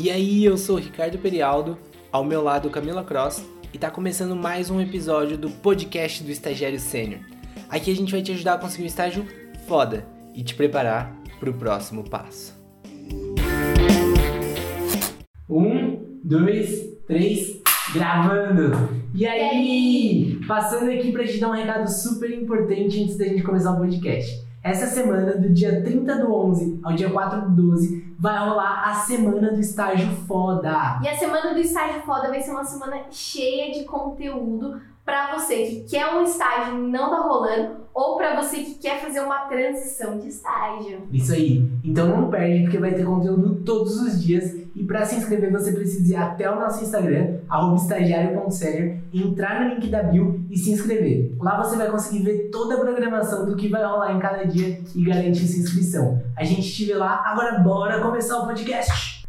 E aí, eu sou o Ricardo Perialdo, ao meu lado Camila Cross, e tá começando mais um episódio do podcast do Estagiário Sênior. Aqui a gente vai te ajudar a conseguir um estágio foda e te preparar pro próximo passo. Um, dois, três, gravando! E aí? Passando aqui pra te dar um recado super importante antes da gente começar o podcast. Essa semana, do dia 30 do 11 ao dia 4 do 12, vai rolar a semana do estágio foda. E a semana do estágio foda vai ser uma semana cheia de conteúdo para você que quer um estágio e não tá rolando, ou para você que quer fazer uma transição de estágio. Isso aí. Então não perde, porque vai ter conteúdo todos os dias. E para se inscrever, você precisa ir até o nosso Instagram, estagiário.sério, entrar no link da bio e se inscrever. Lá você vai conseguir ver toda a programação do que vai rolar em cada dia e garantir sua inscrição. A gente te vê lá. Agora bora começar o podcast!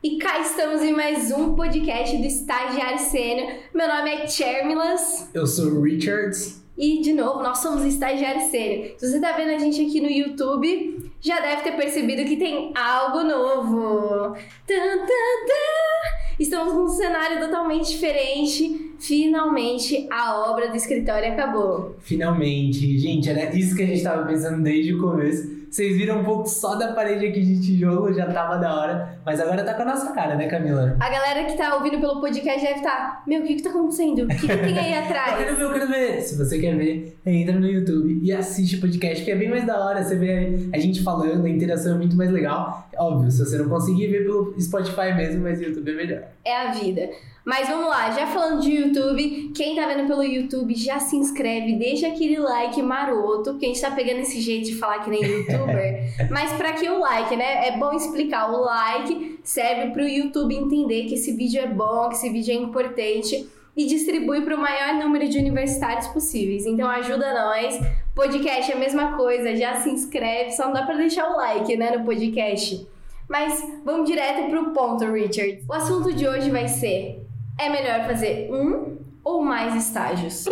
E cá estamos em mais um podcast do Estagiário Sênior. Meu nome é Chermilas. Eu sou o Richards. E, de novo, nós somos Estagiário Sênior. Se você tá vendo a gente aqui no YouTube, já deve ter percebido que tem algo novo. Tum, tum, tum. Estamos num cenário totalmente diferente. Finalmente, a obra do escritório acabou. Finalmente. Gente, era isso que a gente tava pensando desde o começo. Vocês viram um pouco só da parede aqui de tijolo, já tava da hora. Mas agora tá com a nossa cara, né, Camila? A galera que tá ouvindo pelo podcast deve estar, tá, meu, o que que tá acontecendo? O que, que tem aí atrás? eu quero ver, eu quero ver. Se você quer ver, entra no YouTube e assiste o podcast, que é bem mais da hora. Você vê a gente falando, a interação é muito mais legal. Óbvio, se você não conseguir ver pelo Spotify mesmo, mas o YouTube é melhor. É a vida. Mas vamos lá, já falando de YouTube, quem tá vendo pelo YouTube já se inscreve, deixa aquele like maroto, porque a gente tá pegando esse jeito de falar que nem youtuber. Mas para que o like, né? É bom explicar. O like serve pro YouTube entender que esse vídeo é bom, que esse vídeo é importante e distribui para o maior número de universitários possíveis. Então ajuda nós. Podcast é a mesma coisa, já se inscreve, só não dá para deixar o like, né, no podcast. Mas vamos direto pro ponto, Richard. O assunto de hoje vai ser é melhor fazer um ou mais estágios?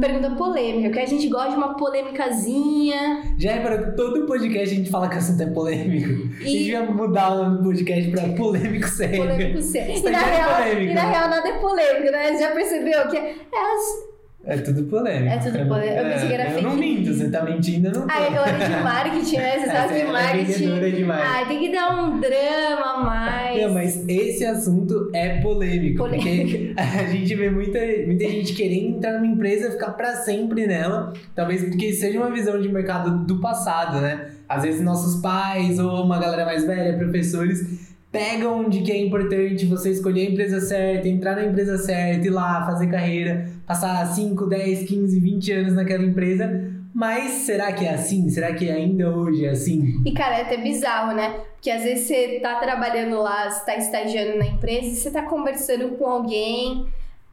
Pergunta polêmica, que a gente gosta de uma polêmicazinha. Já é para todo podcast a gente fala que o assunto é polêmico. E... A gente vai mudar o nome do podcast pra polêmico sério. Polêmico sério. E na, real, polêmico. e na real nada é polêmico, né? Você já percebeu que é as é tudo polêmico. É tudo polêmico. Eu pensei que era é, fake Eu não minto, você tá mentindo, eu não tô. Ah, eu era de marketing, né? Você sabe de marketing. É demais. Ah, tem que dar um drama a mais. Não, mas esse assunto é polêmico. polêmico. Porque a gente vê muita, muita gente querendo entrar numa empresa e ficar pra sempre nela. Talvez porque seja uma visão de mercado do passado, né? Às vezes nossos pais ou uma galera mais velha, professores pegam de que é importante você escolher a empresa certa, entrar na empresa certa, ir lá, fazer carreira, passar 5, 10, 15, 20 anos naquela empresa. Mas será que é assim? Será que ainda hoje é assim? E cara, é até bizarro, né? Porque às vezes você tá trabalhando lá, você tá estagiando na empresa e você tá conversando com alguém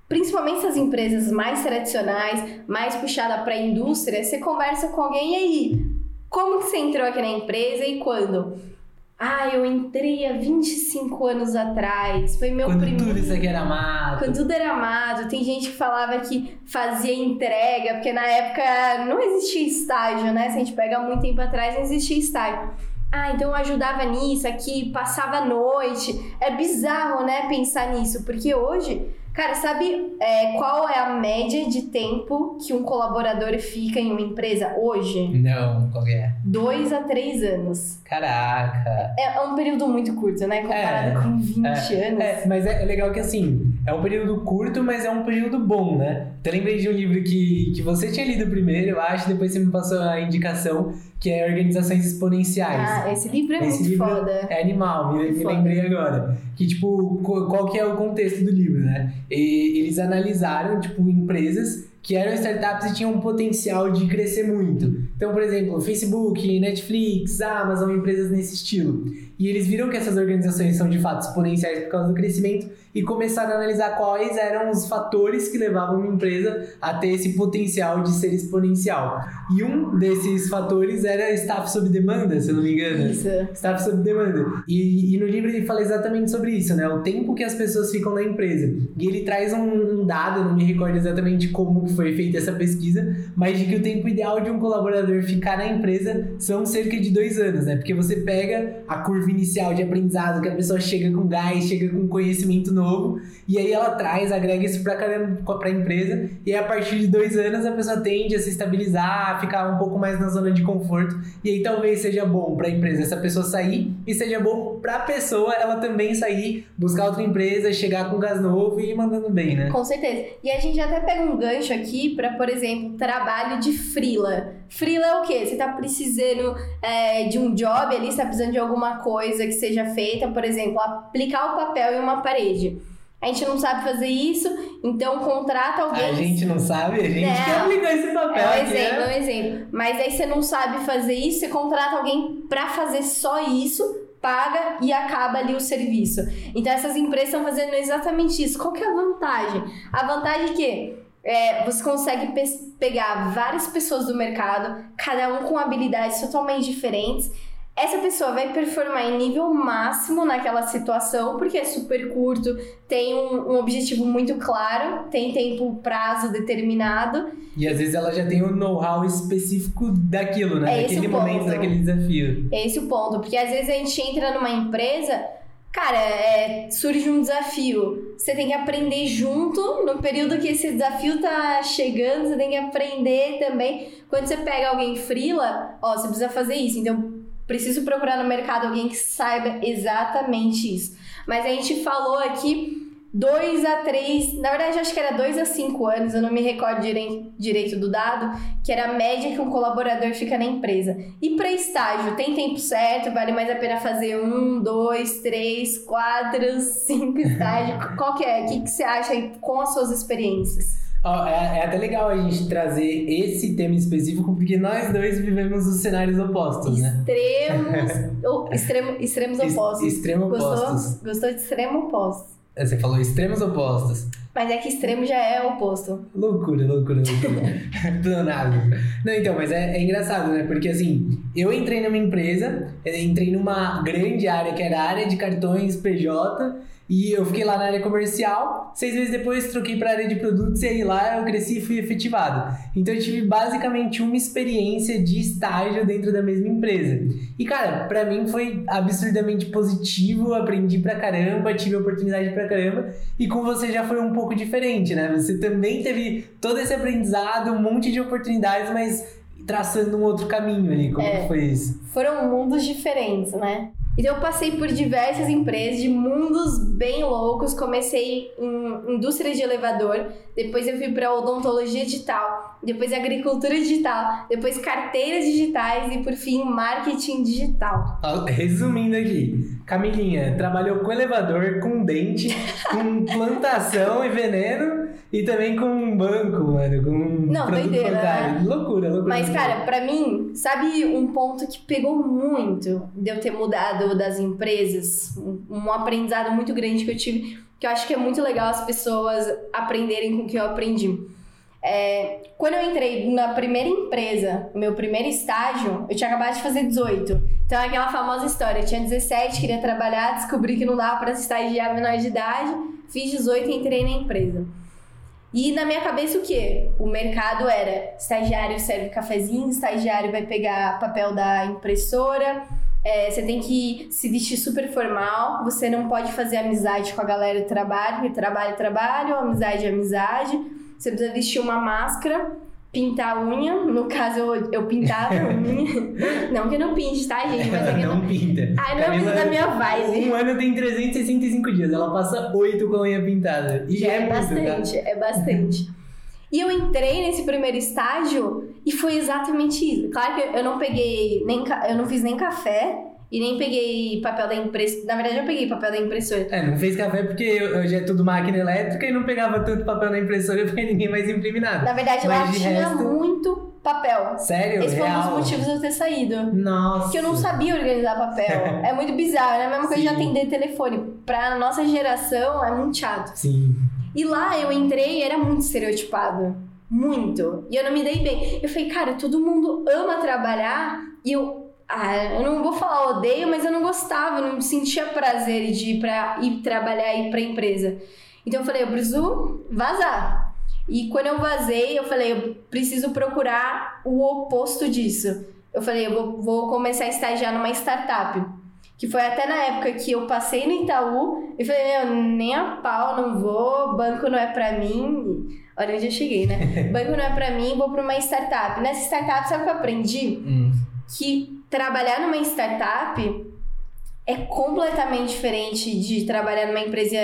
principalmente essas empresas mais tradicionais, mais puxada para a indústria, você conversa com alguém e aí, como que você entrou aqui na empresa e quando? Ah, eu entrei há 25 anos atrás. Foi meu Quando primeiro. Quando tudo isso aqui era amado. Quando tudo era amado. Tem gente que falava que fazia entrega, porque na época não existia estágio, né? Se a gente pega muito tempo atrás, não existia estágio. Ah, então eu ajudava nisso aqui, passava a noite. É bizarro, né, pensar nisso, porque hoje Cara, sabe é, qual é a média de tempo que um colaborador fica em uma empresa hoje? Não, qual é? Dois a três anos. Caraca! É, é um período muito curto, né? Comparado é, com 20 é, anos. É, mas é legal que assim, é um período curto, mas é um período bom, né? Eu lembrei de um livro que, que você tinha lido primeiro, eu acho, depois você me passou a indicação, que é Organizações Exponenciais. Ah, esse livro é esse muito livro foda. É animal, me, me lembrei agora. Que, tipo, qual que é o contexto do livro, né? E eles analisaram, tipo, empresas que eram startups e tinham um potencial de crescer muito. Então, por exemplo, Facebook, Netflix, Amazon, empresas nesse estilo. E eles viram que essas organizações são de fato exponenciais por causa do crescimento e começaram a analisar quais eram os fatores que levavam uma empresa a ter esse potencial de ser exponencial. E um desses fatores era staff sob demanda, se eu não me engano. Isso. Staff sob demanda. E, e no livro ele fala exatamente sobre isso, né? O tempo que as pessoas ficam na empresa. E ele traz um, um dado, não me recordo exatamente como foi feita essa pesquisa, mas de que o tempo ideal de um colaborador ficar na empresa são cerca de dois anos, né? Porque você pega a curva inicial de aprendizado, que a pessoa chega com gás, chega com conhecimento novo, e aí ela traz, agrega isso para a empresa, e a partir de dois anos a pessoa tende a se estabilizar, a ficar um pouco mais na zona de conforto, e aí talvez seja bom para a empresa essa pessoa sair, e seja bom para a pessoa ela também sair, buscar outra empresa, chegar com gás novo e ir mandando bem, né? Com certeza. E a gente até pega um gancho aqui para, por exemplo, trabalho de frila. Frila é o quê? Você tá precisando é, de um job ali, você tá precisando de alguma coisa que seja feita, por exemplo, aplicar o papel em uma parede. A gente não sabe fazer isso, então contrata alguém. A gente não sabe, a gente não, que aplicar esse papel. É um aqui, exemplo, né? é um exemplo. Mas aí você não sabe fazer isso, você contrata alguém para fazer só isso, paga e acaba ali o serviço. Então essas empresas estão fazendo exatamente isso. Qual que é a vantagem? A vantagem é que é, você consegue pe pegar várias pessoas do mercado, cada um com habilidades totalmente diferentes essa pessoa vai performar em nível máximo naquela situação, porque é super curto, tem um, um, objetivo muito claro, tem tempo, prazo determinado. E às vezes ela já tem um know-how específico daquilo, né? É daquele momento, daquele desafio. É esse o ponto, porque às vezes a gente entra numa empresa. Cara, é, surge um desafio. Você tem que aprender junto. No período que esse desafio tá chegando, você tem que aprender também. Quando você pega alguém frila, ó, você precisa fazer isso. Então, preciso procurar no mercado alguém que saiba exatamente isso. Mas a gente falou aqui dois a três, na verdade acho que era dois a cinco anos, eu não me recordo direito do dado, que era a média que um colaborador fica na empresa. E para estágio, tem tempo certo? Vale mais a pena fazer um, dois, três, quatro, cinco estágios? Qual que é? O que, que você acha aí com as suas experiências? Oh, é, é, até legal a gente trazer esse tema específico, porque nós dois vivemos os cenários opostos, né? Extremos, extremo, extremos opostos. Extremo opostos. Gostou? Gostou de extremo oposto? Você falou extremos opostos. Mas é que extremo já é oposto. Loucura, loucura, loucura. Planado. Não, então, mas é, é, engraçado, né? Porque assim, eu entrei numa empresa, entrei numa grande área que era a área de cartões PJ e eu fiquei lá na área comercial. Seis meses depois troquei para a área de produtos e aí lá eu cresci e fui efetivado. Então eu tive basicamente uma experiência de estágio dentro da mesma empresa. E cara, para mim foi absurdamente positivo, aprendi pra caramba, tive oportunidade pra caramba. E com você já foi um pouco diferente, né? Você também teve todo esse aprendizado, um monte de oportunidades, mas traçando um outro caminho ali. Como é, foi isso? Foram mundos diferentes, né? Então eu passei por diversas empresas de mundos bem loucos. Comecei em indústria de elevador, depois eu fui para odontologia digital, depois agricultura digital, depois carteiras digitais e por fim marketing digital. Resumindo aqui, Camilinha trabalhou com elevador, com dente, com plantação e veneno e também com um banco, mano, com Não, produto doideira, bancário. Né? Loucura, loucura. Mas, cara, pra mim, sabe um ponto que pegou muito de eu ter mudado das empresas? Um aprendizado muito grande que eu tive, que eu acho que é muito legal as pessoas aprenderem com o que eu aprendi. É, quando eu entrei na primeira empresa, meu primeiro estágio, eu tinha acabado de fazer 18. Então, é aquela famosa história, eu tinha 17, queria trabalhar, descobri que não dava para estagiar menor de idade, fiz 18 e entrei na empresa. E na minha cabeça o quê? O mercado era estagiário serve cafezinho, estagiário vai pegar papel da impressora, é, você tem que se vestir super formal, você não pode fazer amizade com a galera do trabalho, porque trabalho é trabalho, amizade é amizade. Você precisa vestir uma máscara pintar a unha. No caso, eu, eu pintava a unha. não que eu não pinte, tá, gente? Mas é que não, não pinta. Ai, não é muito da minha vibe. Um ano tem 365 dias. Ela passa 8 com a unha pintada. E já, é, é bastante, muito, tá? é bastante. E eu entrei nesse primeiro estágio e foi exatamente isso. Claro que eu não peguei nem eu não fiz nem café, e nem peguei papel da impressora. Na verdade, eu peguei papel da impressora. É, não fez café porque hoje é tudo máquina elétrica e não pegava tanto papel na impressora porque ninguém mais imprime nada. Na verdade, Mas lá tinha resto... muito papel. Sério? Esse foi um dos motivos de eu ter saído. Nossa. Porque eu não sabia organizar papel. é muito bizarro, né? A mesma coisa de atender telefone. Pra nossa geração, é muito chato. Sim. E lá eu entrei e era muito estereotipado. Muito. E eu não me dei bem. Eu falei, cara, todo mundo ama trabalhar e eu ah, eu não vou falar odeio, mas eu não gostava, não sentia prazer de ir, pra, ir trabalhar e ir pra empresa. Então eu falei, eu preciso vazar. E quando eu vazei, eu falei, eu preciso procurar o oposto disso. Eu falei, eu vou, vou começar a estagiar numa startup. Que foi até na época que eu passei no Itaú e falei, meu, nem a pau, não vou, banco não é pra mim. Olha onde eu cheguei, né? banco não é pra mim, vou pra uma startup. Nessa startup, sabe o que eu aprendi? Hum. Que trabalhar numa startup é completamente diferente de trabalhar numa empresa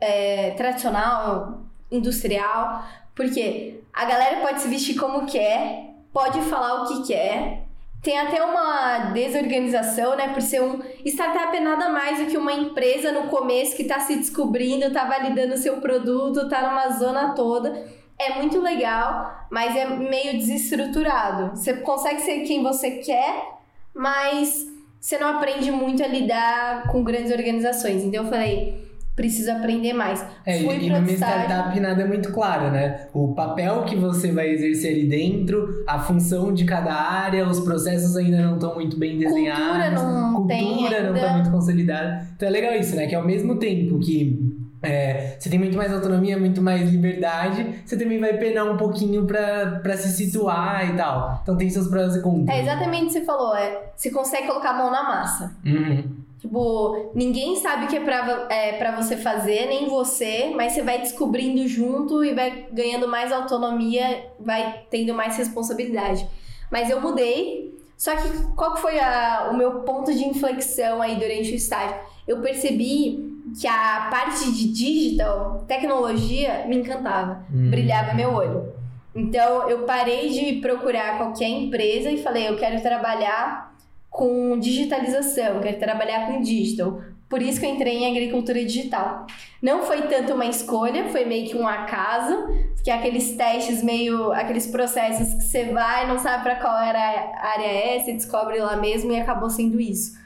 é, tradicional, industrial, porque a galera pode se vestir como quer, pode falar o que quer, tem até uma desorganização, né? Por ser um. Startup é nada mais do que uma empresa no começo que está se descobrindo, está validando seu produto, está numa zona toda. É muito legal, mas é meio desestruturado. Você consegue ser quem você quer, mas você não aprende muito a lidar com grandes organizações. Então eu falei, preciso aprender mais. É, Fui e numa estágio. startup nada é muito claro, né? O papel que você vai exercer ali dentro, a função de cada área, os processos ainda não estão muito bem desenhados. Cultura não cultura não está muito consolidada. Então é legal isso, né? Que ao mesmo tempo que é, você tem muito mais autonomia, muito mais liberdade, você também vai penar um pouquinho pra se situar e tal. Então tem seus prós e contras. É exatamente o que você falou, é. Você consegue colocar a mão na massa. Uhum. Tipo, ninguém sabe o que é pra, é pra você fazer, nem você, mas você vai descobrindo junto e vai ganhando mais autonomia, vai tendo mais responsabilidade. Mas eu mudei, só que qual foi a- o meu ponto de inflexão aí durante o estágio? Eu percebi que a parte de digital, tecnologia, me encantava, Hum. brilhava meu olho. Então eu parei de procurar qualquer empresa e falei, eu quero trabalhar com digitalização, quero trabalhar com digital. Por isso que eu entrei em agricultura digital. Não foi tanto uma escolha, foi meio que um acaso, que aqueles testes meio, aqueles processos que você vai, não sabe para qual era a área é, você descobre lá mesmo e acabou sendo isso.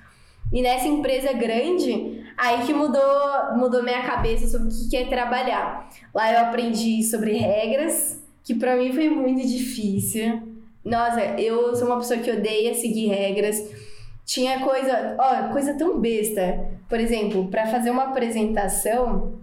E nessa empresa grande, aí que mudou, mudou minha cabeça sobre o que é trabalhar. Lá eu aprendi sobre regras, que pra mim foi muito difícil. Nossa, eu sou uma pessoa que odeia seguir regras. Tinha coisa, ó, coisa tão besta. Por exemplo, para fazer uma apresentação,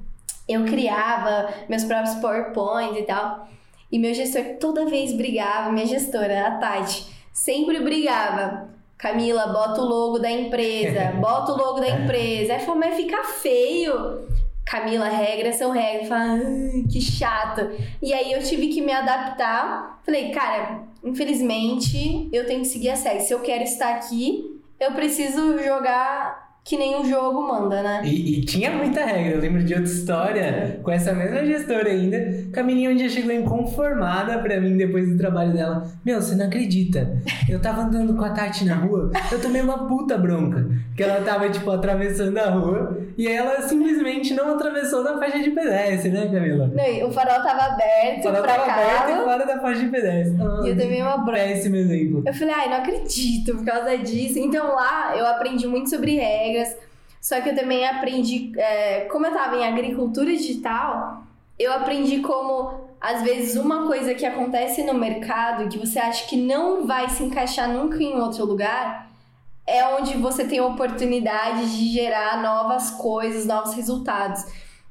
eu criava meus próprios PowerPoints e tal. E meu gestor toda vez brigava, minha gestora, a Tati, sempre brigava. Camila, bota o logo da empresa, bota o logo da empresa. Aí falou, mas fica feio. Camila, regras são regras. Fala, "Ai, que chato. E aí eu tive que me adaptar. Falei, cara, infelizmente eu tenho que seguir a série. Se eu quero estar aqui, eu preciso jogar que nem o jogo manda, né? E, e tinha muita regra. Eu lembro de outra história com essa mesma gestora ainda. que a menina um dia chegou inconformada pra mim depois do trabalho dela. Meu, você não acredita? Eu tava andando com a Tati na rua, eu tomei uma puta bronca. Que ela tava, tipo, atravessando a rua e ela simplesmente não atravessou na faixa de pedestre, né, Camila? Não, e o farol tava aberto Ela pra tava aberta e carro. fora da faixa de pedestre. E eu tomei uma bronca. Péssimo exemplo. Eu falei, ai, não acredito por causa disso. Então lá eu aprendi muito sobre Só que eu também aprendi, é, como eu tava em agricultura digital, eu aprendi como, às vezes, uma coisa que acontece no mercado que você acha que não vai se encaixar nunca em outro lugar, é onde você tem a oportunidade de gerar novas coisas, novos resultados.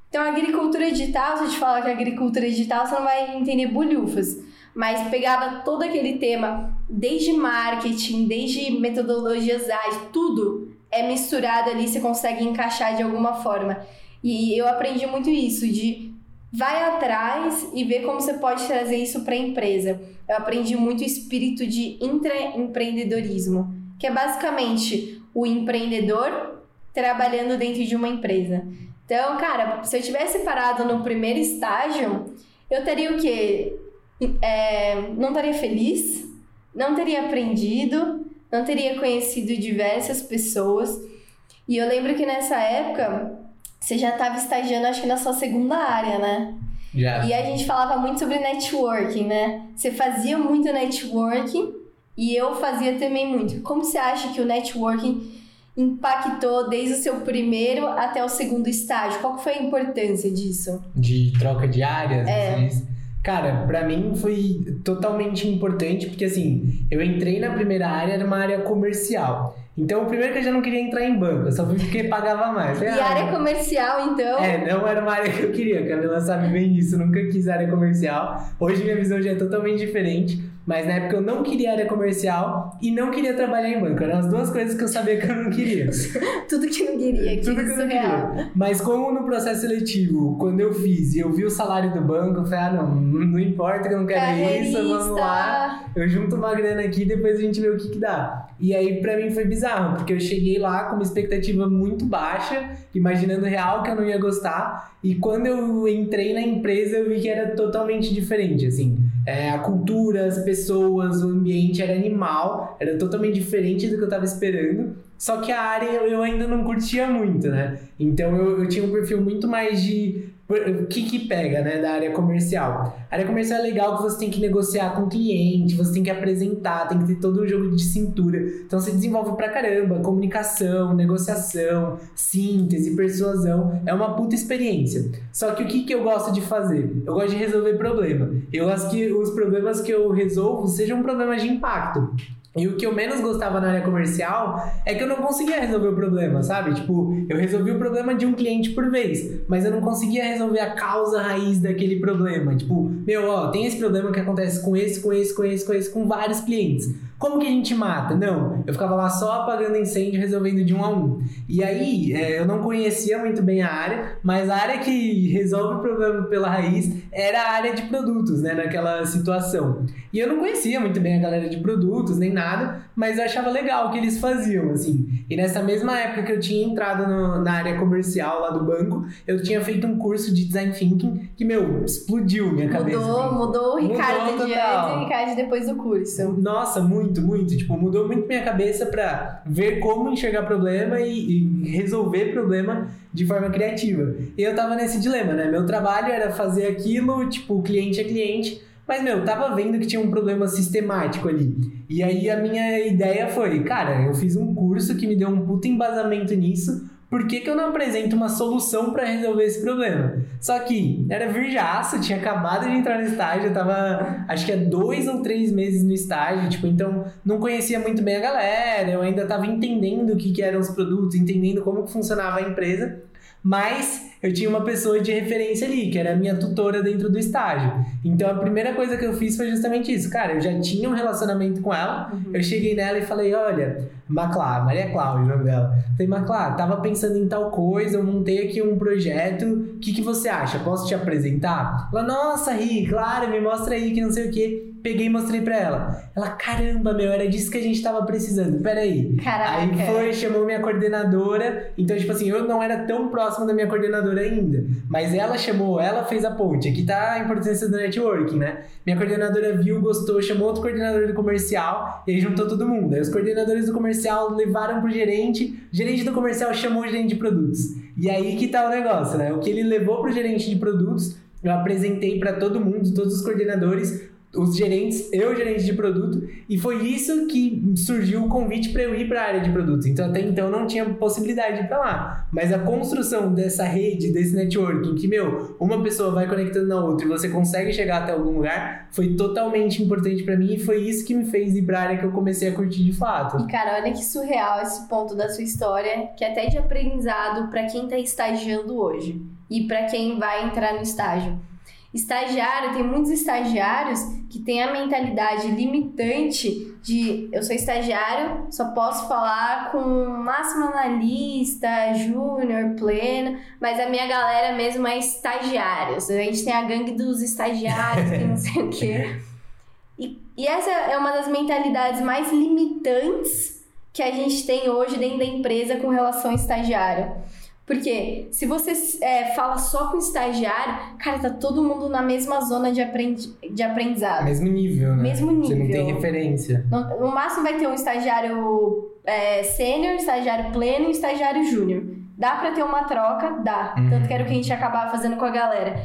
Então, agricultura digital, se eu te falar que agricultura digital, você não vai entender bolhufas. Mas pegava todo aquele tema, desde marketing, desde metodologias ágeis, tudo é misturado ali, você consegue encaixar de alguma forma. E eu aprendi muito isso, de vai atrás e ver como você pode trazer isso para a empresa. Eu aprendi muito o espírito de intraempreendedorismo, que é basicamente o empreendedor trabalhando dentro de uma empresa. Então, cara, se eu tivesse parado no primeiro estágio, eu teria o quê? É, não estaria feliz, não teria aprendido, não teria conhecido diversas pessoas. E eu lembro que nessa época você já estava estagiando, acho que na sua segunda área, né? Já. E a gente falava muito sobre networking, né? Você fazia muito networking e eu fazia também muito. Como você acha que o networking impactou desde o seu primeiro até o segundo estágio? Qual foi a importância disso? De troca de áreas, É. você diz? Cara, pra mim foi totalmente importante, porque assim, eu entrei na primeira área, era uma área comercial. Então, o primeiro que eu já não queria entrar em banco, eu só fui porque pagava mais. E Ah, área comercial, então. É, não era uma área que eu queria, a Camila sabe bem disso, eu nunca quis área comercial. Hoje minha visão já é totalmente diferente, mas na época eu não queria área comercial e não queria trabalhar em banco. Eram as duas coisas que eu sabia que eu não queria. Tudo que não queria, que Tudo que eu não queria. Mas como no processo seletivo, quando eu fiz e eu vi o salário do banco, eu falei, ah não, não importa que eu não quero isso, vamos lá. Eu junto uma grana aqui e depois a gente vê o que que dá. E aí pra mim foi bizarro, porque eu cheguei lá com uma expectativa muito baixa, imaginando real que eu não ia gostar. E quando eu entrei na empresa, eu vi que era totalmente diferente, assim. É, a cultura, as pessoas, o ambiente era animal, era totalmente diferente do que eu tava esperando. Só que a área eu eu ainda não curtia muito, né? Então eu, eu tinha um perfil muito mais de o que que pega, né, da área comercial. A área comercial é legal que você tem que negociar com o cliente, você tem que apresentar, tem que ter todo um jogo de cintura. Então você desenvolve pra caramba, comunicação, negociação, síntese, persuasão, é uma puta experiência. Só que o que que eu gosto de fazer? Eu gosto de resolver problema. Eu gosto que os problemas que eu resolvo sejam problemas de impacto. E o que eu menos gostava na área comercial é que eu não conseguia resolver o problema, sabe? Tipo, eu resolvi o problema de um cliente por vez, mas eu não conseguia resolver a causa raiz daquele problema. Tipo, meu, ó, tem esse problema que acontece com esse, com esse, com esse, com esse, com vários clientes. Como que a gente mata? Não, eu ficava lá só apagando incêndio, resolvendo de um a um. E aí, é, eu não conhecia muito bem a área, mas a área que resolve o problema pela raiz era a área de produtos, né, naquela situação. E eu não conhecia muito bem a galera de produtos, nem nada, mas eu achava legal o que eles faziam, assim. E nessa mesma época que eu tinha entrado no- na área comercial lá do banco, eu tinha feito um curso de design thinking que, meu, explodiu minha cabeça. Mudou, mudou o Ricardo Mudou de antes e o Ricardo depois do curso. Nossa, muito, muito. Tipo, mudou muito minha cabeça pra ver como enxergar problema e, e resolver problema de forma criativa. E eu tava nesse dilema, né? Meu trabalho era fazer aquilo, tipo, cliente a cliente, mas, meu, tava vendo que tinha um problema sistemático ali. E aí a minha ideia foi, cara, eu fiz um curso que me deu um puta embasamento nisso, por que, que eu não apresento uma solução pra resolver esse problema? Só que era virjaço, tinha acabado de entrar no estágio, eu tava acho que há dois ou três meses no estágio, tipo, então não conhecia muito bem a galera, eu ainda tava entendendo o que, que eram os produtos, entendendo como que funcionava a empresa, mas eu tinha uma pessoa de referência ali, que era a minha tutora dentro do estágio. Então a primeira coisa que eu fiz foi justamente isso. Cara, eu já tinha um relacionamento com ela, eu cheguei nela e falei: olha, Maclá, Maria Cláudia, o nome dela. Falei, Maclá, tava pensando em tal coisa, eu montei aqui um projeto, o que, que você acha? Posso te apresentar? Ela, nossa, Ri, claro, me mostra aí que não sei o que. Peguei e mostrei pra ela. Ela, caramba, meu, era disso que a gente tava precisando. Peraí. Caraca. Aí foi, chamou minha coordenadora. Então, tipo assim, eu não era tão próximo da minha coordenadora ainda. Mas ela chamou, ela fez a ponte. Aqui tá a importância do networking, né? Minha coordenadora viu, gostou, chamou outro coordenador do comercial e aí juntou todo mundo. Aí os coordenadores do comercial levaram pro gerente, o gerente do comercial chamou o gerente de produtos. E aí que tá o negócio, né? O que ele levou pro gerente de produtos, eu apresentei para todo mundo, todos os coordenadores, os gerentes, eu gerente de produto, e foi isso que surgiu o convite para eu ir para a área de produtos. Então até então não tinha possibilidade de ir para lá, mas a construção dessa rede, desse networking, que meu, uma pessoa vai conectando na outra e você consegue chegar até algum lugar, foi totalmente importante para mim e foi isso que me fez ir para a área que eu comecei a curtir de fato. E cara, olha que surreal esse ponto da sua história, que é até de aprendizado pra quem tá estagiando hoje e pra quem vai entrar no estágio. Estagiário, tem muitos estagiários que têm a mentalidade limitante de eu sou estagiário, só posso falar com máximo analista, júnior, pleno, mas a minha galera mesmo é estagiários. A gente tem a gangue dos estagiários, que não sei o quê. E, e essa é uma das mentalidades mais limitantes que a gente tem hoje dentro da empresa com relação ao estagiário. Porque se você é, fala só com estagiário, cara, tá todo mundo na mesma zona de, aprendi de aprendizado. Mesmo nível, né? Mesmo Você não nível. tem referência. No, no máximo vai ter um estagiário é, sênior, estagiário pleno e estagiário júnior. Dá pra ter uma troca? Dá. Uhum. Tanto que era o que a gente acabar fazendo com a galera.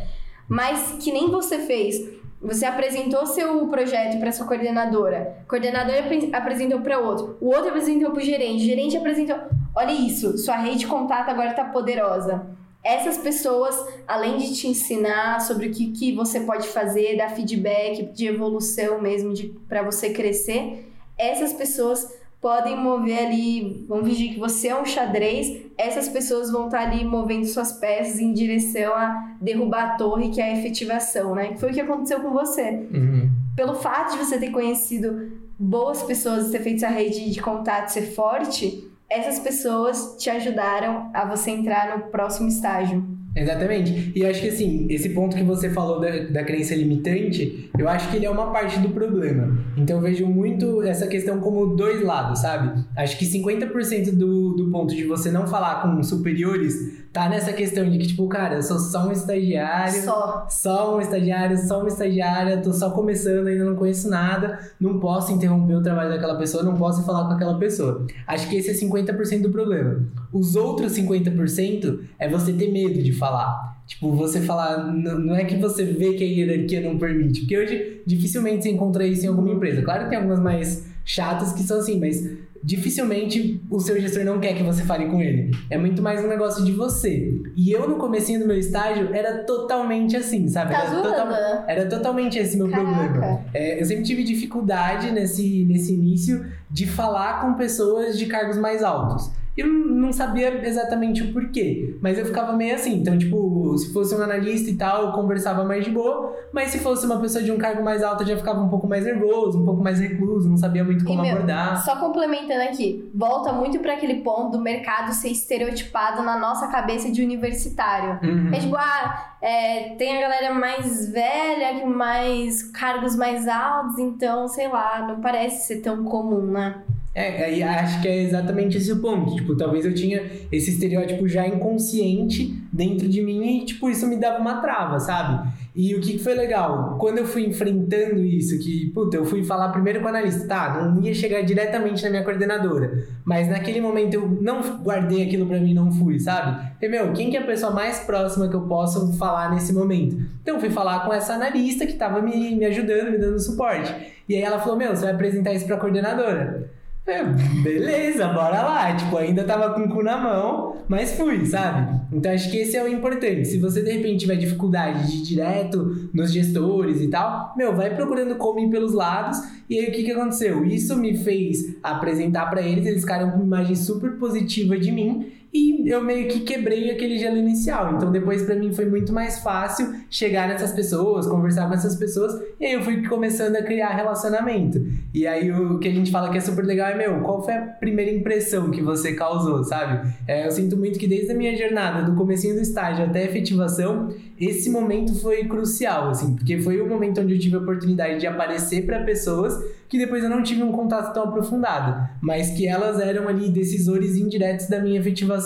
Mas que nem você fez. Você apresentou seu projeto para sua coordenadora. A coordenadora apre- apresentou para outro. O outro apresentou para o gerente. O gerente apresentou. Olha isso, sua rede de contato agora tá poderosa. essas pessoas, além de te ensinar sobre o que, que você pode fazer, dar feedback de evolução mesmo, para você crescer, essas pessoas podem mover ali, vamos fingir que você é um xadrez, essas pessoas vão estar tá ali movendo suas peças em direção a derrubar a torre, que é a efetivação, né? Que foi o que aconteceu com você. Uhum. Pelo fato de você ter conhecido boas pessoas e ter feito essa rede de contato ser forte, essas pessoas te ajudaram a você entrar no próximo estágio. Exatamente. E eu acho que assim, esse ponto que você falou da, da crença limitante, eu acho que ele é uma parte do problema. Então eu vejo muito essa questão como dois lados, sabe? Acho que 50% do, do ponto de você não falar com superiores tá nessa questão de que, tipo, cara, eu sou só um estagiário. Só. Só um estagiário, só uma estagiária, tô só começando, ainda não conheço nada, não posso interromper o trabalho daquela pessoa, não posso falar com aquela pessoa. Acho que esse é 50% do problema. Os outros 50% é você ter medo de falar. Tipo, você falar, não é que você vê que a hierarquia não permite, porque hoje dificilmente você encontra isso em alguma empresa. Claro que tem algumas mais chatas que são assim, mas dificilmente o seu gestor não quer que você fale com ele. É muito mais um negócio de você. E eu, no comecinho do meu estágio, era totalmente assim, sabe? Tá era, total, era totalmente esse meu Caraca. problema. É, eu sempre tive dificuldade nesse, nesse início de falar com pessoas de cargos mais altos eu não sabia exatamente o porquê, mas eu ficava meio assim. Então, tipo, se fosse um analista e tal, eu conversava mais de boa, mas se fosse uma pessoa de um cargo mais alto, eu já ficava um pouco mais nervoso, um pouco mais recluso, não sabia muito como meu, abordar. Só complementando aqui, volta muito para aquele ponto do mercado ser estereotipado na nossa cabeça de universitário. Uhum. É tipo, ah, é, tem a galera mais velha, que mais cargos mais altos, então, sei lá, não parece ser tão comum, né? É, acho que é exatamente esse o ponto. Tipo, talvez eu tinha esse estereótipo já inconsciente dentro de mim e, tipo, isso me dava uma trava, sabe? E o que foi legal? Quando eu fui enfrentando isso, que, puta, eu fui falar primeiro com o analista, tá, não ia chegar diretamente na minha coordenadora, mas naquele momento eu não guardei aquilo para mim, não fui, sabe? Falei, meu, quem que é a pessoa mais próxima que eu possa falar nesse momento? Então eu fui falar com essa analista que tava me, me ajudando, me dando suporte. E aí ela falou, meu, você vai apresentar isso pra coordenadora. É, beleza, bora lá. Tipo, ainda tava com o cu na mão, mas fui, sabe? Então acho que esse é o importante. Se você de repente tiver dificuldade de ir direto nos gestores e tal, meu, vai procurando como ir pelos lados. E aí o que, que aconteceu? Isso me fez apresentar para eles, eles ficaram com uma imagem super positiva de mim e eu meio que quebrei aquele gelo inicial. Então depois para mim foi muito mais fácil chegar nessas pessoas, conversar com essas pessoas, e aí eu fui começando a criar relacionamento. E aí o que a gente fala que é super legal é, meu, qual foi a primeira impressão que você causou, sabe? É, eu sinto muito que desde a minha jornada, do comecinho do estágio até a efetivação, esse momento foi crucial, assim, porque foi o momento onde eu tive a oportunidade de aparecer para pessoas que depois eu não tive um contato tão aprofundado, mas que elas eram ali decisores indiretos da minha efetivação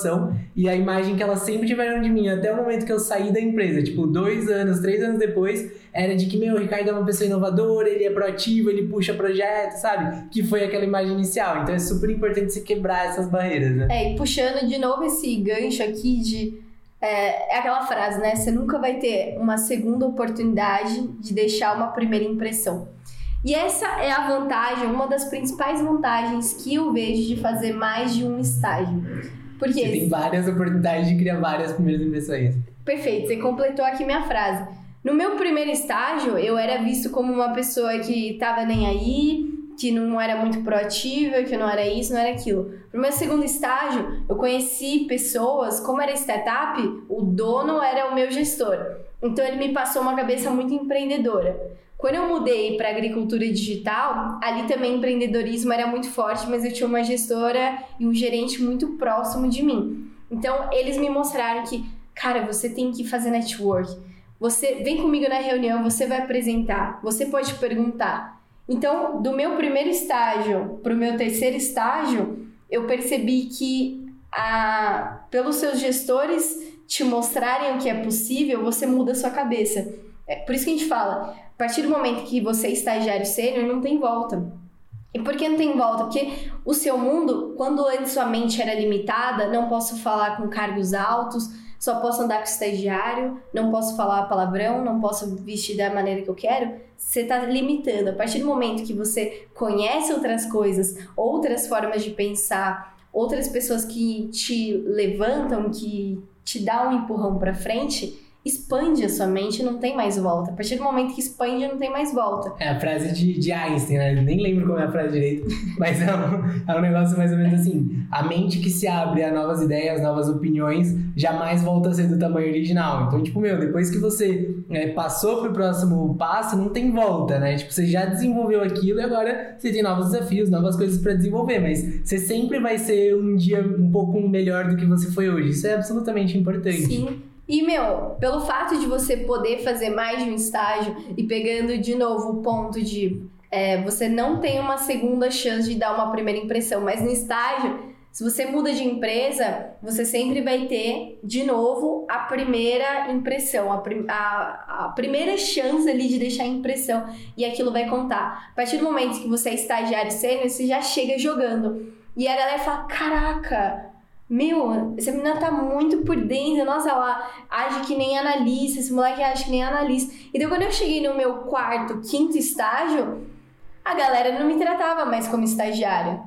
e a imagem que elas sempre tiveram de mim até o momento que eu saí da empresa, tipo, dois anos, três anos depois, era de que, meu, o Ricardo é uma pessoa inovadora, ele é proativo, ele puxa projetos, sabe? Que foi aquela imagem inicial. Então é super importante se quebrar essas barreiras, né? É, e puxando de novo esse gancho aqui de é, é, aquela frase, né? Você nunca vai ter uma segunda oportunidade de deixar uma primeira impressão. E essa é a vantagem, uma das principais vantagens que eu vejo de fazer mais de um estágio. Porque você tem várias oportunidades de criar várias primeiras impressões. Perfeito, você completou aqui minha frase. No meu primeiro estágio, eu era visto como uma pessoa que tava nem aí, que não era muito proativa, que não era isso, não era aquilo. No meu segundo estágio, eu conheci pessoas, como era startup, o dono era o meu gestor. Então ele me passou uma cabeça muito empreendedora. Quando eu mudei para agricultura digital, ali também empreendedorismo era muito forte, mas eu tinha uma gestora e um gerente muito próximo de mim. Então, eles me mostraram que, cara, você tem que fazer network. Você vem comigo na reunião, você vai apresentar, você pode perguntar. Então, do meu primeiro estágio para o meu terceiro estágio, eu percebi que a, pelos seus gestores te mostrarem o que é possível, você muda a sua cabeça. É por isso que a gente fala, partir do momento que você é estagiário sênior, não tem volta. E por que não tem volta? Porque o seu mundo, quando antes sua mente era limitada, não posso falar com cargos altos, só posso andar com estagiário, não posso falar palavrão, não posso vestir da maneira que eu quero, você está limitando. A partir do momento que você conhece outras coisas, outras formas de pensar, outras pessoas que te levantam, que te dá um empurrão para frente, expande a sua mente não tem mais volta. A partir do momento que expande, não tem mais volta. É a frase de, de Einstein, né? Eu nem lembro como é a frase direito, mas é um, é um negócio mais ou menos assim: a mente que se abre a novas ideias, novas opiniões, jamais volta a ser do tamanho original. Então, tipo, meu, depois que você é, passou pro próximo passo, não tem volta, né? Tipo, você já desenvolveu aquilo e agora você tem novos desafios, novas coisas para desenvolver, mas você sempre vai ser um dia um pouco melhor do que você foi hoje. Isso é absolutamente importante. Sim. E, meu, pelo fato de você poder fazer mais de um estágio e pegando de novo o ponto de é, você não tem uma segunda chance de dar uma primeira impressão, mas no estágio, se você muda de empresa, você sempre vai ter de novo a primeira impressão, a, prim a, a primeira chance ali de deixar a impressão e aquilo vai contar. A partir do momento que você é estagiário sênior, você já chega jogando. E a galera fala: Caraca, meu, essa menina tá muito por dentro, nossa, ela age que nem analista, esse moleque age que nem analista. Então, quando eu cheguei no meu quarto, quinto estágio, a galera não me tratava mais como estagiária.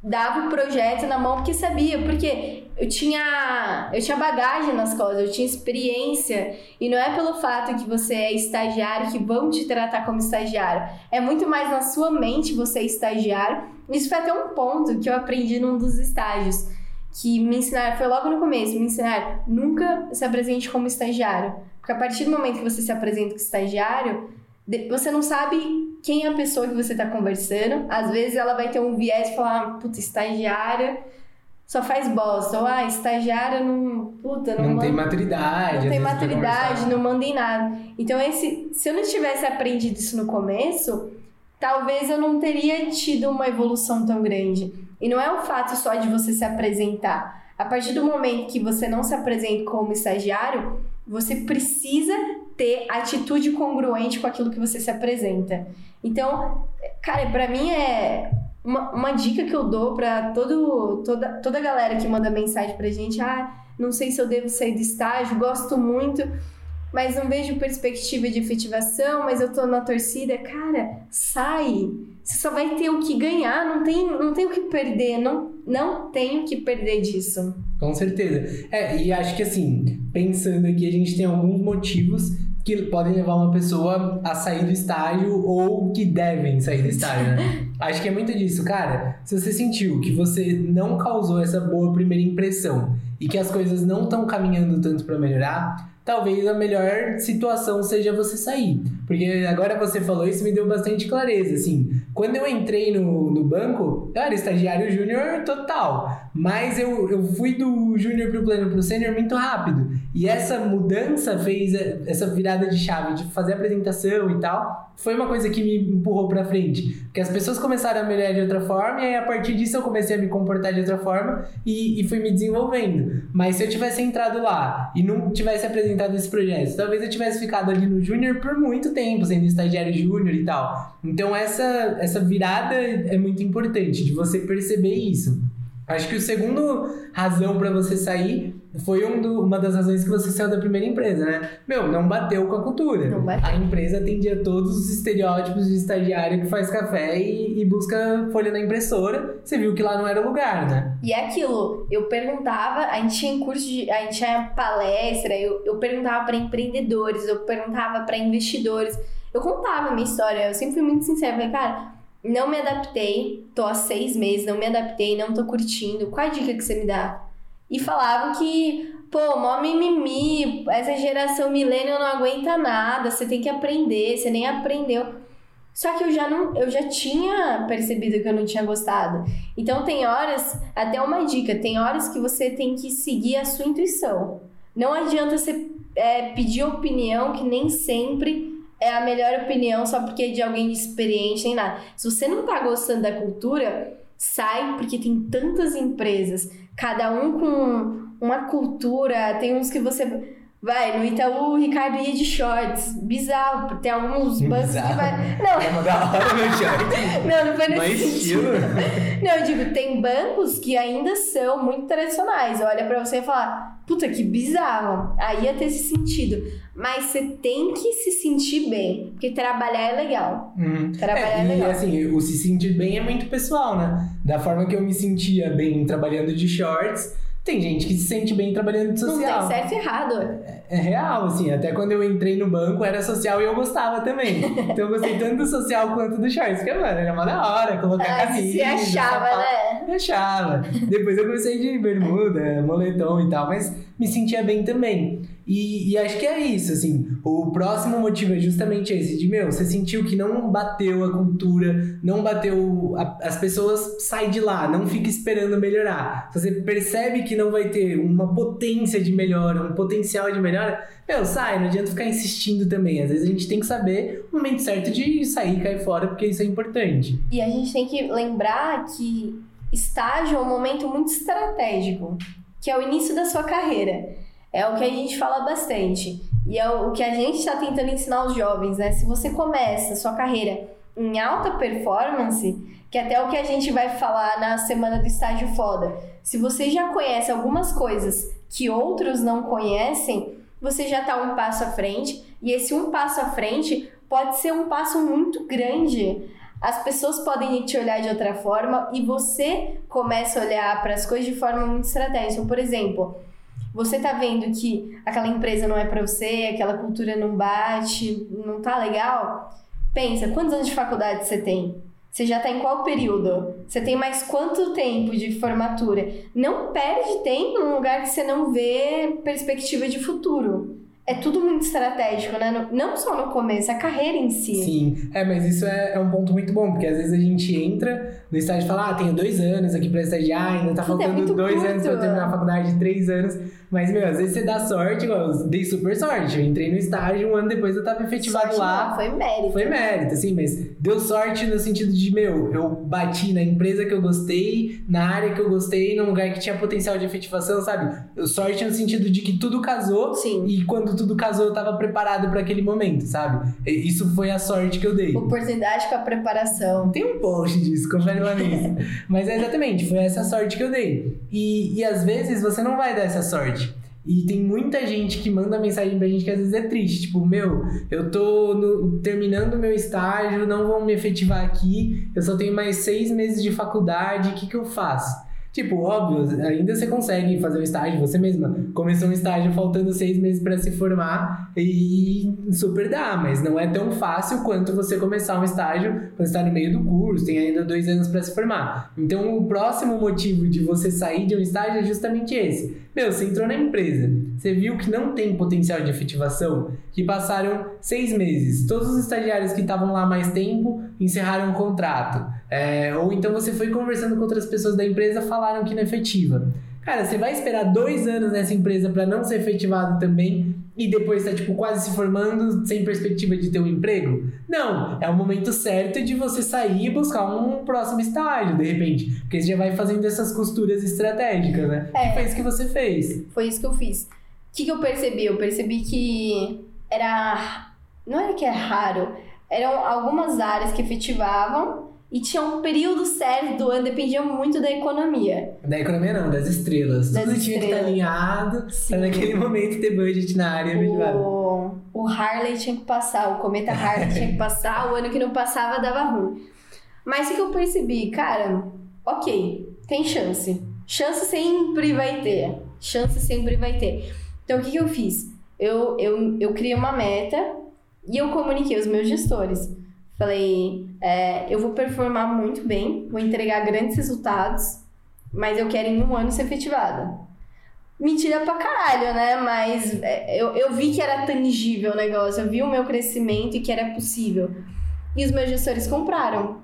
Dava o projeto na mão porque sabia, porque eu tinha, eu tinha bagagem nas coisas, eu tinha experiência. E não é pelo fato que você é estagiário que vão te tratar como estagiário. É muito mais na sua mente você é estagiário. Isso foi até um ponto que eu aprendi num dos estágios que me ensinaram, foi logo no começo, me ensinaram, nunca se apresente como estagiário. Porque a partir do momento que você se apresenta como estagiário, você não sabe quem é a pessoa que você está conversando. Às vezes ela vai ter um viés e falar, puta, estagiária só faz bosta. Ou, ah, estagiária não. Puta, não, não manda, tem maturidade. Não tem maturidade, não manda em nada. Então, esse, se eu não tivesse aprendido isso no começo, talvez eu não teria tido uma evolução tão grande. E não é o fato só de você se apresentar. A partir do momento que você não se apresenta como estagiário, você precisa ter atitude congruente com aquilo que você se apresenta. Então, cara, para mim é uma, uma, dica que eu dou para todo, toda, toda galera que manda mensagem pra gente: ah, não sei se eu devo sair do estágio, gosto muito, mas não vejo perspectiva de efetivação, mas eu tô na torcida. Cara, sai! Você só vai ter o que ganhar, não tem, não tem o que perder, não, não tem o que perder disso. Com certeza. É, e acho que assim, pensando aqui, a gente tem alguns motivos que podem levar uma pessoa a sair do estágio ou que devem sair do estágio, né? acho que é muito disso, cara. Se você sentiu que você não causou essa boa primeira impressão e que as coisas não estão caminhando tanto para melhorar, talvez a melhor situação seja você sair. Porque agora você falou isso me deu bastante clareza, assim. Quando eu entrei no, no banco, eu era estagiário júnior total. Mas eu, eu fui do júnior pro pleno pro sênior muito rápido. E essa mudança fez essa virada de chave de fazer apresentação e tal. Foi uma coisa que me empurrou pra frente. Porque as pessoas começaram a me olhar de outra forma, e aí a partir disso eu comecei a me comportar de outra forma e, e fui me desenvolvendo. Mas se eu tivesse entrado lá e não tivesse apresentado apresentado esse projeto. Talvez eu tivesse ficado ali no júnior por muito tempo, sendo estagiário júnior e tal. Então essa, essa virada é muito importante, de você perceber isso. Acho que o segundo razão para você sair foi um do, uma das razões que você saiu da primeira empresa, né? Meu, não bateu com a cultura. Não bateu. A empresa atendia todos os estereótipos de estagiário que faz café e, e, busca folha na impressora. Você viu que lá não era o lugar, né? E é aquilo, eu perguntava, a gente tinha curso de. A gente tinha palestra, eu, eu perguntava para empreendedores, eu perguntava para investidores. Eu contava a minha história, eu sempre fui muito sincera. Falei, cara, não me adaptei, tô há seis meses, não me adaptei, não tô curtindo. Qual a dica que você me dá? E falavam que, pô, mó mimimi, essa geração milênio não aguenta nada, você tem que aprender, você nem aprendeu. Só que eu já não, eu já tinha percebido que eu não tinha gostado. Então tem horas, até uma dica, tem horas que você tem que seguir a sua intuição. Não adianta você é, pedir opinião que nem sempre é a melhor opinião só porque é de alguém experiente nem nada. Se você não tá gostando da cultura, sai porque tem tantas empresas, cada um com uma cultura, tem uns que você Vai, no Itaú, o Ricardo ia de shorts. Bizarro. Tem alguns bancos que vai. Não. É uma da hora shorts. não, não foi nesse sentido. Não, eu digo, tem bancos que ainda são muito tradicionais. Olha pra você e fala, puta, que bizarro. Aí ia ter esse sentido. Mas você tem que se sentir bem. Porque trabalhar é legal. Uhum. Trabalhar é, é legal. E assim, o se sentir bem é muito pessoal, né? Da forma que eu me sentia bem trabalhando de shorts Tem gente que se sente bem trabalhando de social. Não tem certo e errado. É, é real, assim. Até quando eu entrei no banco, era social e eu gostava também. Então eu gostei tanto do social quanto do shorts. Porque, mano, era uma da hora colocar ah, camisa. Se achava, sapato. né? Achava. Depois eu comecei de bermuda, moletom e tal. Mas me sentia bem também. E, e, acho que é isso, assim. O próximo motivo é justamente esse: de meu, você sentiu que não bateu a cultura, não bateu. A, as pessoas saem de lá, não fica esperando melhorar. Você percebe que não vai ter uma potência de melhora, um potencial de melhora, meu, sai, não adianta ficar insistindo também. Às vezes a gente tem que saber o momento certo de sair e cair fora, porque isso é importante. E a gente tem que lembrar que estágio é um momento muito estratégico, que é o início da sua carreira. É o que a gente fala bastante. E é o que a gente está tentando ensinar aos jovens, né? Se você começa sua carreira em alta performance, que até é o que a gente vai falar na semana do estágio foda. Se você já conhece algumas coisas que outros não conhecem, você já está um passo à frente. E esse um passo à frente pode ser um passo muito grande. As pessoas podem te olhar de outra forma e você começa a olhar para as coisas de forma muito estratégica. Por exemplo, você tá vendo que aquela empresa não é para você, aquela cultura não bate, não tá legal, pensa, quantos anos de faculdade você tem? Você já está em qual período? Você tem mais quanto tempo de formatura? Não perde tempo num lugar que você não vê perspectiva de futuro é tudo muito estratégico, né? Não só no começo, a carreira em si. Sim, é, mas isso é, é um ponto muito bom, porque às vezes a gente entra no estágio e fala, ah, tenho dois anos aqui pra estagiar, ainda tá é faltando é dois curto. anos pra eu terminar a faculdade, três anos. Mas, meu, às vezes você dá sorte, igual, eu dei super sorte. Eu entrei no estágio, um ano depois eu tava efetivado sorte lá. Não, foi mérito. Foi mérito, assim, mas deu sorte no sentido de, meu, eu bati na empresa que eu gostei, na área que eu gostei, num lugar que tinha potencial de efetivação, sabe? Eu sorte no sentido de que tudo casou. Sim. E quando tudo casou, eu tava preparado para aquele momento, sabe? Isso foi a sorte que eu dei. Oportunidade com a preparação. Tem um post disso, confere nisso. mas é exatamente, foi essa sorte que eu dei. E, e às vezes você não vai dar essa sorte. E tem muita gente que manda mensagem pra gente que às vezes é triste. Tipo, meu, eu tô no, terminando meu estágio, não vão me efetivar aqui, eu só tenho mais seis meses de faculdade, o que, que eu faço? Tipo, óbvio, ainda você consegue fazer um estágio, você mesma começou um estágio faltando seis meses para se formar e super dá, mas não é tão fácil quanto você começar um estágio quando está no meio do curso, tem ainda dois anos para se formar. Então, o próximo motivo de você sair de um estágio é justamente esse. Meu, você entrou na empresa, você viu que não tem potencial de efetivação, que passaram seis meses, todos os estagiários que estavam lá mais tempo encerraram o contrato. É, ou então você foi conversando com outras pessoas da empresa, falaram que não é efetiva. Cara, você vai esperar dois anos nessa empresa para não ser efetivado também e depois tá, tipo, quase se formando sem perspectiva de ter um emprego? Não, é o momento certo de você sair e buscar um próximo estágio, de repente. Porque você já vai fazendo essas costuras estratégicas, né? É, e foi isso que você fez. Foi isso que eu fiz. O que, que eu percebi? Eu percebi que era. Não era que é raro, eram algumas áreas que efetivavam e tinha um período certo do ano, dependia muito da economia. Da economia não, das estrelas. Das Tudo estrelas. tinha que estar alinhado Sim. pra naquele momento ter budget na área o... o Harley tinha que passar, o cometa Harley tinha que passar, o ano que não passava dava ruim. Mas o que eu percebi? Cara, ok, tem chance. Chance sempre vai ter. Chance sempre vai ter. Então o que, que eu fiz? Eu, eu, eu criei uma meta e eu comuniquei aos meus gestores. Falei, é, eu vou performar muito bem, vou entregar grandes resultados, mas eu quero em um ano ser efetivada. Mentira pra caralho, né? Mas é, eu, eu vi que era tangível o negócio, eu vi o meu crescimento e que era possível. E os meus gestores compraram.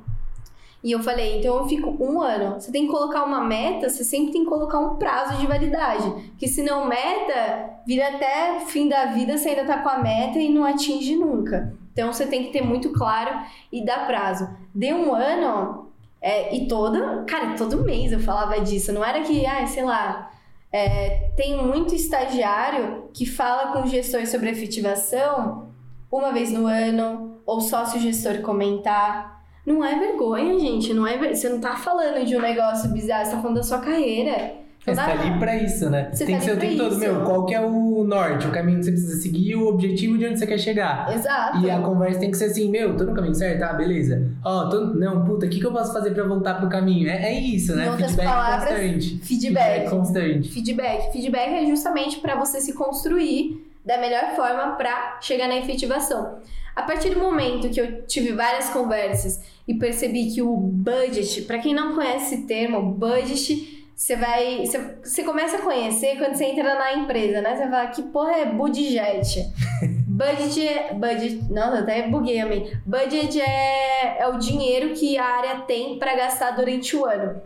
E eu falei, então eu fico um ano. Você tem que colocar uma meta, você sempre tem que colocar um prazo de validade. Porque senão meta vira até fim da vida, você ainda tá com a meta e não atinge nunca. Então você tem que ter muito claro e dar prazo. De um ano, é, e todo, cara, todo mês eu falava disso. Não era que, ah, sei lá, é, tem muito estagiário que fala com o gestor sobre efetivação uma vez no ano, ou só se o gestor comentar. Não é vergonha, gente. Não é ver... Você não tá falando de um negócio bizarro, você tá falando da sua carreira. Você tá ali pra isso, né? Você Tem tá que ser o tempo pra todo, meu, qual que é o norte, o caminho que você precisa seguir, o objetivo de onde você quer chegar. Exato. E a conversa tem que ser assim, meu, tô no caminho certo, tá, beleza. Ó, tô, não, puta, o que, que eu posso fazer pra voltar pro caminho? É, é isso, né? Em outras Feedback palavras, constante. feedback. constante. Feedback. Feedback é justamente para você se construir da melhor forma para chegar na efetivação. A partir do momento que eu tive várias conversas e percebi que o budget, para quem não conhece esse termo, budget, você vai, você, você começa a conhecer quando você entra na empresa, né? Você fala que porra é budget. budget é budget, nossa, até buguei a mim. Budget é, é o dinheiro que a área tem para gastar durante o ano.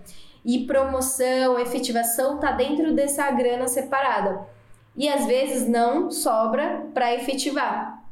E promoção, efetivação tá dentro dessa grana separada. E às vezes não sobra para efetivar.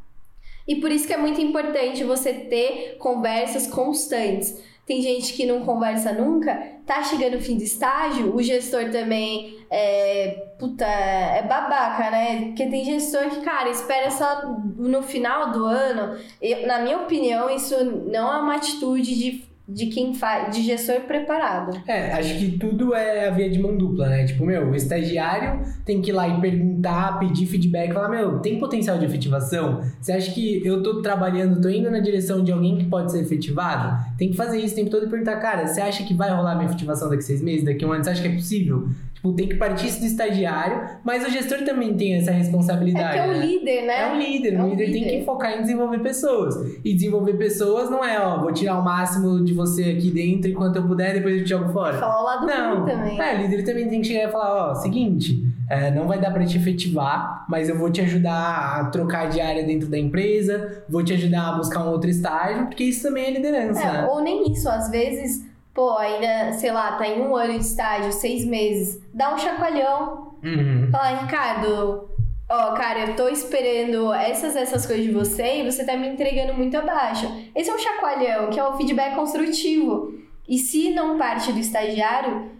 E por isso que é muito importante você ter conversas constantes. Tem gente que não conversa nunca, tá chegando o fim do estágio, o gestor também é. Puta, é babaca, né? Porque tem gestor que, cara, espera só no final do ano. Eu, na minha opinião, isso não é uma atitude de, de quem faz, de gestor preparado. É, acho que tudo é a via de mão dupla, né? Tipo, meu, o estagiário tem que ir lá e perguntar, pedir feedback, falar, meu, tem potencial de efetivação? Você acha que eu tô trabalhando, tô indo na direção de alguém que pode ser efetivado? Tem que fazer isso o tempo todo e perguntar, cara, você acha que vai rolar minha efetivação daqui a seis meses, daqui a um ano? Você acha que é possível? Tipo, tem que partir isso do estagiário, mas o gestor também tem essa É responsabilidade. que é o né? líder, né? É um líder, É um um líder tem líder. que focar em desenvolver pessoas. E desenvolver pessoas não é, ó, vou tirar o máximo de você aqui dentro enquanto eu puder, depois eu te jogo fora. Falar o lado Não, também. é, líder também tem que chegar e falar, ó, seguinte, é, não vai dar pra te efetivar, mas eu vou te ajudar a trocar de área dentro da empresa, vou te ajudar a buscar um outro estágio, porque isso também é liderança, É, né? ou nem isso, às vezes, pô, ainda, sei lá, tá em um ano de estágio, seis meses, dá um chacoalhão, Uhum. fala, Ricardo, ó, cara, eu tô esperando essas, essas coisas de você e você tá me entregando muito abaixo. Esse é um chacoalhão, que é o feedback construtivo. E se não parte do estagiário,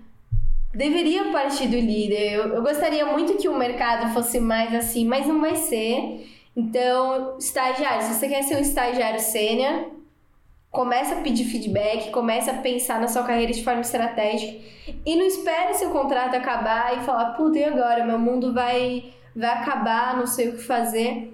deveria partir do líder. Eu, eu gostaria muito que o mercado fosse mais assim, mas não vai ser. Então, estagiário, se você quer ser um estagiário sênior, começa a pedir feedback, começa a pensar na sua carreira de forma estratégica e não espere seu contrato acabar e falar, puta, e agora? Meu mundo vai, vai acabar, não sei o que fazer.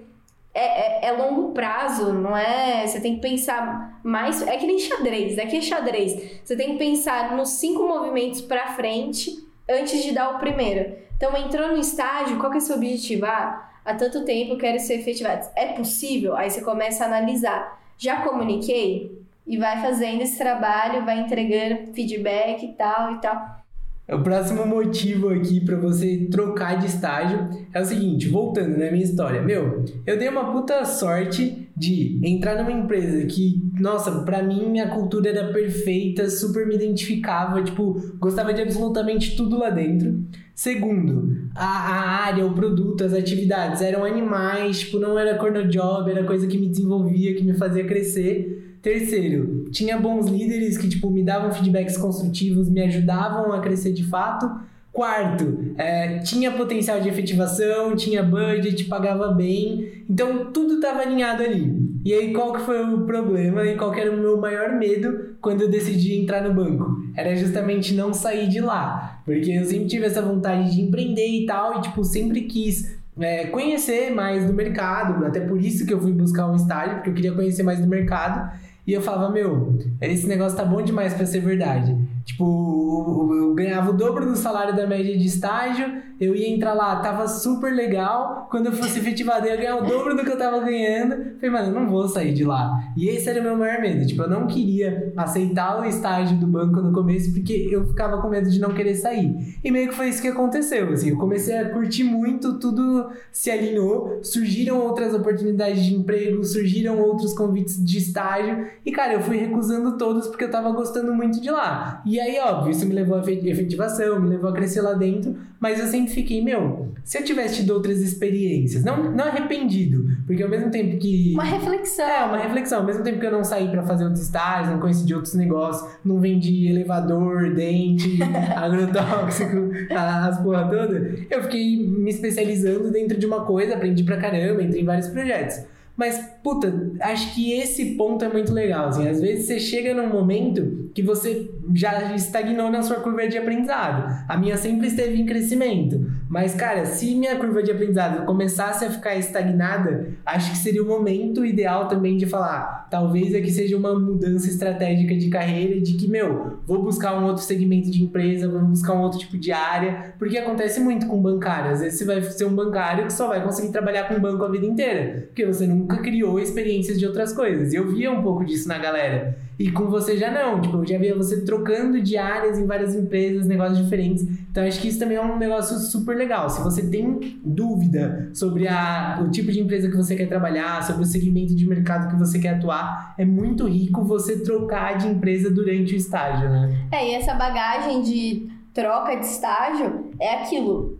É, é, é longo prazo, não é? Você tem que pensar mais. É que nem xadrez, é que é xadrez. Você tem que pensar nos cinco movimentos pra frente antes de dar o primeiro. Então, entrou no estágio, qual que é seu objetivo? Ah, há tanto tempo eu quero ser efetivado. É possível? Aí você começa a analisar. Já comuniquei? E vai fazendo esse trabalho, vai entregando feedback e tal e tal. O próximo motivo aqui pra você trocar de estágio é o seguinte, voltando na minha história. Meu, eu dei uma puta sorte de entrar numa empresa que, nossa, pra mim a cultura era perfeita, super me identificava, tipo, gostava de absolutamente tudo lá dentro. Segundo, a, a área, o produto, as atividades eram animais, tipo, não era corner job, era coisa que me desenvolvia, que me fazia crescer. Terceiro, tinha bons líderes que, tipo, me davam feedbacks construtivos, me ajudavam a crescer de fato. Quarto, é, tinha potencial de efetivação, tinha budget, pagava bem. Então, tudo estava alinhado ali. E aí, qual que foi o problema e qual que era o meu maior medo quando eu decidi entrar no banco? Era justamente não sair de lá. Porque eu sempre tive essa vontade de empreender e tal, e, tipo, sempre quis é, conhecer mais do mercado, até por isso que eu fui buscar um estágio, porque eu queria conhecer mais do mercado. E eu falava, meu, esse negócio tá bom demais pra ser verdade. Tipo, eu ganhava o dobro do salário da média de estágio, eu ia entrar lá, tava super legal. Quando eu fosse efetivado, eu ia ganhar o dobro do que eu tava ganhando. Falei, mano, eu não vou sair de lá. E esse era o meu maior medo. Tipo, eu não queria aceitar o estágio do banco no começo, porque eu ficava com medo de não querer sair. E meio que foi isso que aconteceu. Assim, eu comecei a curtir muito, tudo se alinhou, surgiram outras oportunidades de emprego, surgiram outros convites de estágio. E, cara, eu fui recusando todos porque eu tava gostando muito de lá. E aí, óbvio, isso me levou a efe- efetivação, me levou a crescer lá dentro, mas eu sempre fiquei, meu, se eu tivesse tido outras experiências, não, não arrependido, porque ao mesmo tempo que. Uma reflexão. É, uma reflexão. Ao mesmo tempo que eu não saí pra fazer outros estágios, não conheci de outros negócios, não vendi elevador, dente, agrotóxico, as porra toda, eu fiquei me especializando dentro de uma coisa, aprendi pra caramba, entrei em vários projetos. Mas, puta, acho que esse ponto é muito legal, assim. Às vezes você chega num momento que você já estagnou na sua curva de aprendizado. A minha sempre esteve em crescimento. Mas, cara, se minha curva de aprendizado começasse a ficar estagnada, acho que seria o momento ideal também de falar, talvez aqui seja uma mudança estratégica de carreira, de que, meu, vou buscar um outro segmento de empresa, vou buscar um outro tipo de área, porque acontece muito com bancário. Às vezes você vai ser um bancário que só vai conseguir trabalhar com banco a vida inteira, porque você nunca criou experiências de outras coisas. Eu via um pouco disso na galera. E com você já não, tipo, eu já via você trocando de áreas em várias empresas, negócios diferentes. Então acho que isso também é um negócio super legal. Se você tem dúvida sobre a, o tipo de empresa que você quer trabalhar, sobre o segmento de mercado que você quer atuar, é muito rico você trocar de empresa durante o estágio, né? É, e essa bagagem de troca de estágio é aquilo.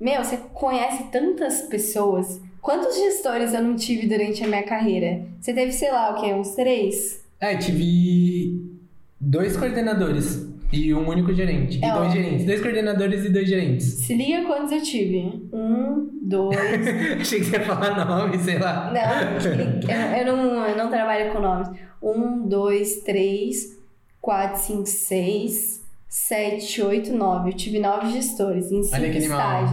Meu, você conhece tantas pessoas. Quantos gestores eu não tive durante a minha carreira? Você teve, sei lá, o quê? Uns três? É, tive dois coordenadores e um único gerente. É, e dois ó. gerentes. Dois coordenadores e dois gerentes. Se liga quantos eu tive. Um, dois. Achei que você ia falar nome, sei lá. Não, eu, eu não, eu não trabalho com nomes. Um, dois, três, quatro, cinco, seis, sete, oito, nove. Eu tive nove gestores em cinco que animal.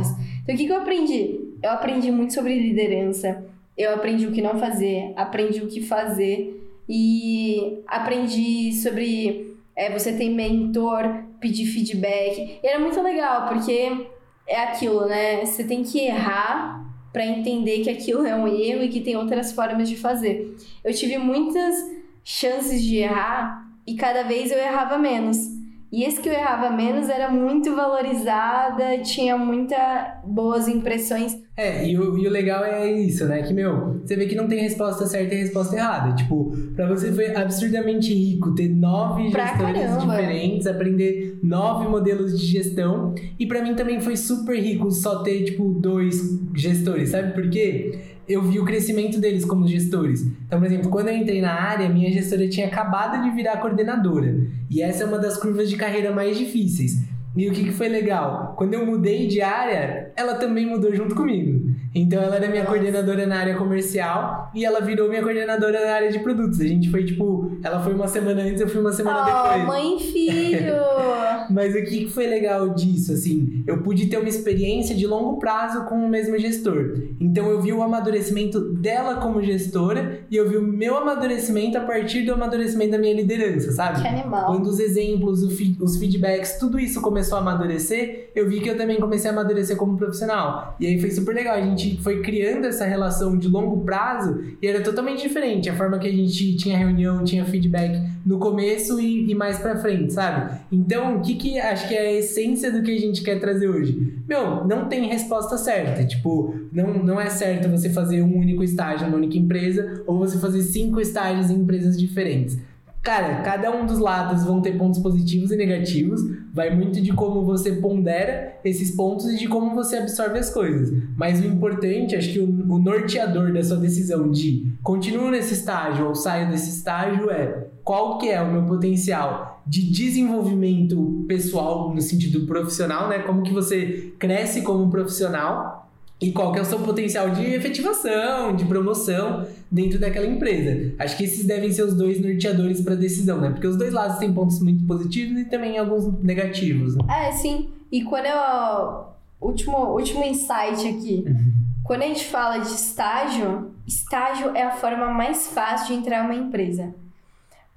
Então, o que, que eu aprendi? Eu aprendi muito sobre liderança. Eu aprendi o que não fazer, aprendi o que fazer e aprendi sobre é, você ter mentor, pedir feedback. E era muito legal, porque é aquilo, né? Você tem que errar para entender que aquilo é um erro e que tem outras formas de fazer. Eu tive muitas chances de errar e cada vez eu errava menos. E esse que eu errava menos era muito valorizada, tinha muitas boas impressões. É, e o, e o legal é isso, né? Que, meu, você vê que não tem resposta certa e resposta errada. Tipo, pra você foi absurdamente rico ter nove Pra gestores caramba. diferentes, aprender nove modelos de gestão. E pra mim também foi super rico só ter, tipo, dois gestores, sabe por quê? Eu vi o crescimento deles como gestores. Então, por exemplo, quando eu entrei na área, minha gestora tinha acabado de virar coordenadora. E essa é uma das curvas de carreira mais difíceis. E o que, que foi legal? Quando eu mudei de área, ela também mudou junto comigo. Então ela era minha coordenadora na área comercial e ela virou minha coordenadora na área de produtos. A gente foi tipo, ela foi uma semana antes, eu fui uma semana Oh, depois. mãe e filho! Mas o que foi legal disso, assim? Eu pude ter uma experiência de longo prazo com o mesmo gestor. Então eu vi o amadurecimento dela como gestora e eu vi o meu amadurecimento a partir do amadurecimento da minha liderança, sabe? que animal. Quando os exemplos, os feedbacks, tudo isso começou a amadurecer, eu vi que eu também comecei a amadurecer como profissional. E aí foi super legal. A gente foi criando essa relação de longo prazo e era totalmente diferente. A forma que a gente tinha reunião, tinha feedback no começo e, e mais pra frente, sabe? Então, o que que acho que é a essência do que a gente quer trazer hoje? Meu, não tem resposta certa. Tipo, não, não é certo você fazer um único estágio numa única empresa ou você fazer cinco estágios em empresas diferentes. Cara, cada um dos lados vão ter pontos positivos e negativos. Vai muito de como você pondera esses pontos e de como você absorve as coisas. Mas o importante, acho que o, o norteador da sua decisão de continuo nesse estágio ou saio desse estágio é qual que é o meu potencial de desenvolvimento pessoal no sentido profissional, né? Como que você cresce como profissional e qual que é o seu potencial de efetivação, de promoção dentro daquela empresa. Acho que esses devem ser os dois norteadores para decisão, né? Porque os dois lados têm pontos muito positivos e também alguns negativos. Né? É, sim. E quando eu. Último, último insight aqui. Quando a gente fala de estágio, estágio é a forma mais fácil de entrar em uma empresa.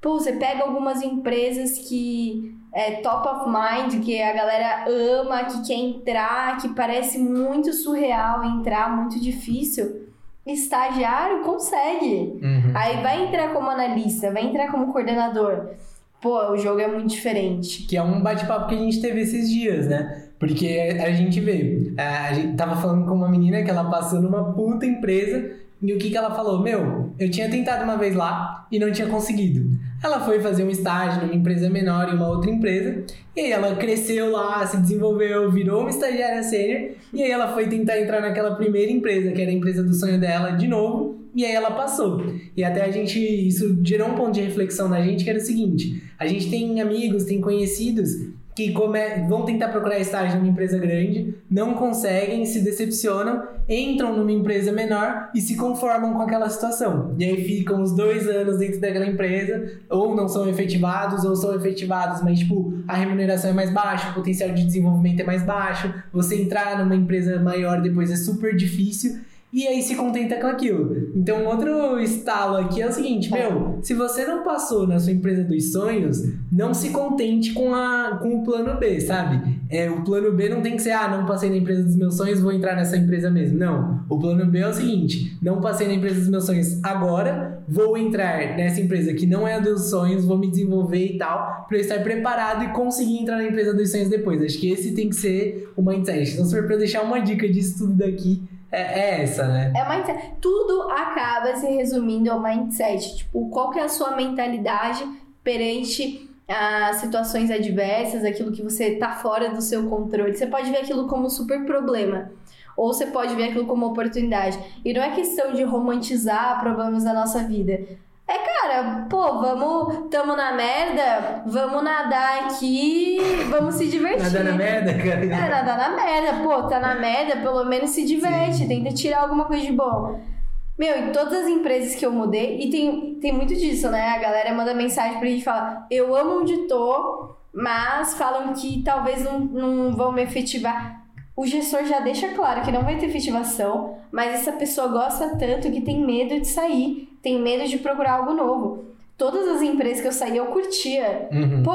Pô, você pega algumas empresas que é top of mind, que a galera ama, que quer entrar, que parece muito surreal entrar, muito difícil. Estagiário consegue. Aí vai entrar como analista, vai entrar como coordenador. Pô, o jogo é muito diferente. Que é um bate-papo que a gente teve esses dias, né? Porque a gente vê, a gente tava falando com uma menina que ela passou numa puta empresa e o que que ela falou? Meu, eu tinha tentado uma vez lá e não tinha conseguido. Ela foi fazer um estágio numa empresa menor em uma outra empresa e aí ela cresceu lá, se desenvolveu, virou uma estagiária sênior e aí ela foi tentar entrar naquela primeira empresa, que era a empresa do sonho dela, de novo, e aí ela passou. E até a gente, isso gerou um ponto de reflexão na gente que era o seguinte: a gente tem amigos, tem conhecidos que vão tentar procurar estágio numa empresa grande, não conseguem, se decepcionam, entram numa empresa menor e se conformam com aquela situação. E aí ficam os dois anos dentro daquela empresa, ou não são efetivados, ou são efetivados, mas tipo, a remuneração é mais baixa, o potencial de desenvolvimento é mais baixo, você entrar numa empresa maior depois é super difícil e aí se contenta com aquilo. Então, outro estalo aqui é o seguinte, meu, se você não passou na sua empresa dos sonhos, não se contente com, a, com o plano B, sabe? É, o plano B não tem que ser, ah, não passei na empresa dos meus sonhos, vou entrar nessa empresa mesmo. Não. O plano B é o seguinte, não passei na empresa dos meus sonhos agora, vou entrar nessa empresa que não é a dos sonhos, vou me desenvolver e tal, para eu estar preparado e conseguir entrar na empresa dos sonhos depois. Acho que esse tem que ser o mindset. Então, se for para deixar uma dica disso tudo daqui, é, é, essa, né? É mindset. Tudo acaba se resumindo ao mindset. Tipo, qual que é a sua mentalidade perante as situações adversas, aquilo que você tá fora do seu controle. Você pode ver aquilo como um super problema. Ou você pode ver aquilo como oportunidade. E não é questão de romantizar problemas da nossa vida. Cara, pô, vamos, tamo na merda, vamos nadar aqui, vamos se divertir. Nadar na merda, cara? É, nadar na merda, pô, tá na merda, pelo menos se diverte, Sim. tenta tirar alguma coisa de bom. Meu, em todas as empresas que eu mudei, e tem, tem muito disso, né? A galera manda mensagem pra gente falar, eu amo onde tô, mas falam que talvez não, não vão me efetivar. O gestor já deixa claro que não vai ter efetivação, mas essa pessoa gosta tanto que tem medo de sair tem medo de procurar algo novo. Todas as empresas que eu saí, eu curtia. Uhum. Pô,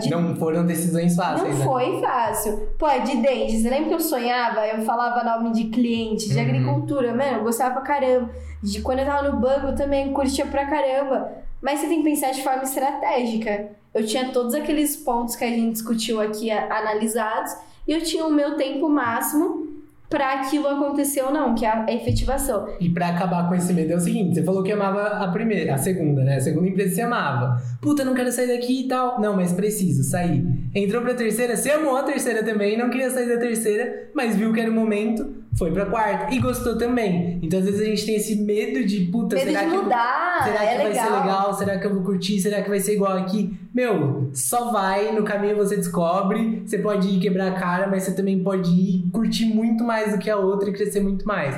de... Não foram decisões fáceis. Não né? foi fácil. Pô, de dente, você lembra que eu sonhava? Eu falava nome de cliente, de uhum. agricultura, mano, eu gostava pra caramba. De quando eu tava no banco, eu também curtia pra caramba. Mas você tem que pensar de forma estratégica. Eu tinha todos aqueles pontos que a gente discutiu aqui analisados e eu tinha o meu tempo máximo para aquilo acontecer ou não, que é a efetivação. E para acabar com esse medo é o seguinte, você falou que amava a primeira, a segunda, né? A segunda empresa você amava. Puta, não quero sair daqui e tal. Não, mas preciso sair. Entrou pra terceira, você amou a terceira também, não queria sair da terceira, mas viu que era o momento, foi pra quarta e gostou também. Então às vezes a gente tem esse medo de, puta, medo será de que mudar, será é que vai legal. ser legal? Será que eu vou curtir? Será que vai ser igual aqui? Meu, só vai, no caminho você descobre. Você pode ir quebrar a cara, mas você também pode ir curtir muito mais do que a outra e crescer muito mais.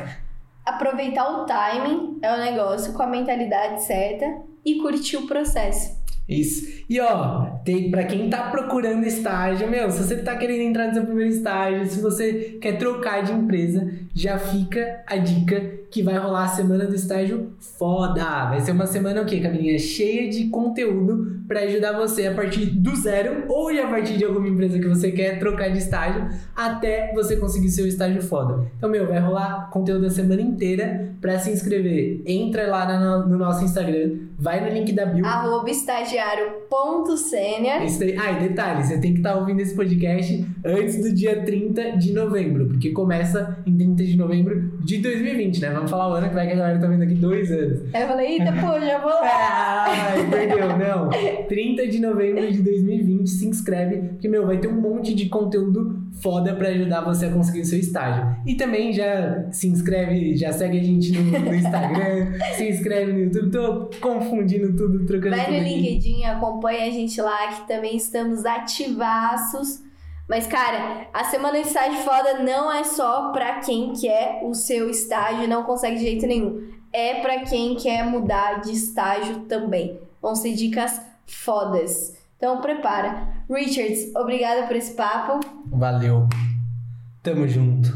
Aproveitar o timing é o negócio com a mentalidade certa e curtir o processo. Isso. E ó, tem para quem tá procurando estágio, meu, se você tá querendo entrar no seu primeiro estágio, se você quer trocar de empresa, já fica a dica que vai rolar a semana do estágio foda. Vai ser uma semana o quê, Camilinha? Cheia de conteúdo para ajudar você a partir do zero ou a partir de alguma empresa que você quer trocar de estágio até você conseguir seu estágio foda. Então, meu, vai rolar conteúdo a semana inteira para se inscrever. Entra lá no, no nosso Instagram, vai no link da bio. Arroba estagiário.sênia. Ah, e detalhe, você tem que estar tá ouvindo esse podcast antes do dia 30 de novembro, porque começa em 30 de novembro de 2020, né? Vamos falar o ano que vai que a galera tá vendo aqui dois anos. Aí eu falei, eita, pô, já vou lá. Ai, perdeu, não. 30 de novembro de 2020, se inscreve, que, meu, vai ter um monte de conteúdo foda pra ajudar você a conseguir o seu estágio. E também já se inscreve, já segue a gente no, no Instagram, se inscreve no YouTube. Tô confundindo tudo, trocando Vai tudo no aqui. LinkedIn, acompanha a gente lá, que também estamos ativaços. Mas, cara, a semana de estágio foda não é só pra quem quer o seu estágio e não consegue de jeito nenhum. É pra quem quer mudar de estágio também. Vão ser dicas fodas. Então, prepara. Richards, obrigada por esse papo. Valeu. Tamo junto.